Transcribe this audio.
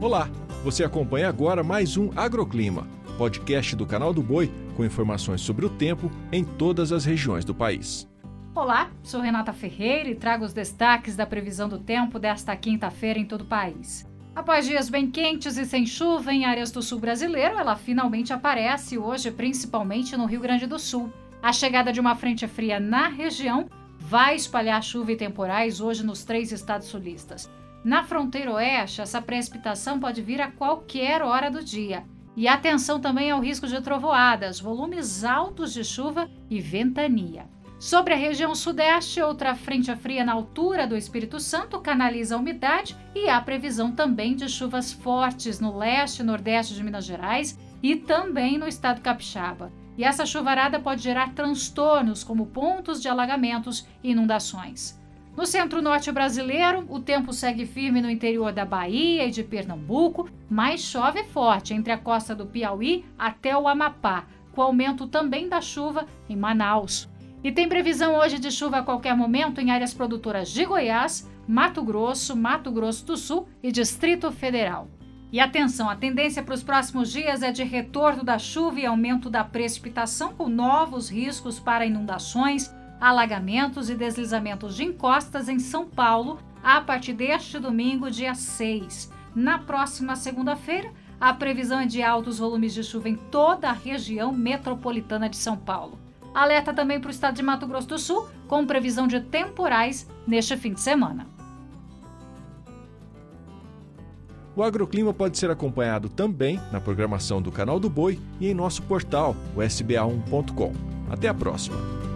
Olá, você acompanha agora mais um Agroclima, podcast do canal do Boi com informações sobre o tempo em todas as regiões do país. Olá, sou Renata Ferreira e trago os destaques da previsão do tempo desta quinta-feira em todo o país. Após dias bem quentes e sem chuva em áreas do sul brasileiro, ela finalmente aparece hoje, principalmente no Rio Grande do Sul. A chegada de uma frente fria na região vai espalhar chuva e temporais hoje nos três estados sulistas. Na fronteira oeste, essa precipitação pode vir a qualquer hora do dia. E atenção também ao risco de trovoadas, volumes altos de chuva e ventania. Sobre a região sudeste, outra frente fria na altura do Espírito Santo canaliza a umidade e há previsão também de chuvas fortes no leste e nordeste de Minas Gerais e também no estado capixaba. E essa chuvarada pode gerar transtornos como pontos de alagamentos e inundações. No centro-norte brasileiro, o tempo segue firme no interior da Bahia e de Pernambuco, mas chove forte entre a costa do Piauí até o Amapá, com aumento também da chuva em Manaus. E tem previsão hoje de chuva a qualquer momento em áreas produtoras de Goiás, Mato Grosso, Mato Grosso do Sul e Distrito Federal. E atenção, a tendência para os próximos dias é de retorno da chuva e aumento da precipitação, com novos riscos para inundações, alagamentos e deslizamentos de encostas em São Paulo a partir deste domingo, dia 6. Na próxima segunda-feira, a previsão é de altos volumes de chuva em toda a região metropolitana de São Paulo. Alerta também para o estado de Mato Grosso do Sul, com previsão de temporais neste fim de semana. O agroclima pode ser acompanhado também na programação do Canal do Boi e em nosso portal, o sba1.com. Até a próxima!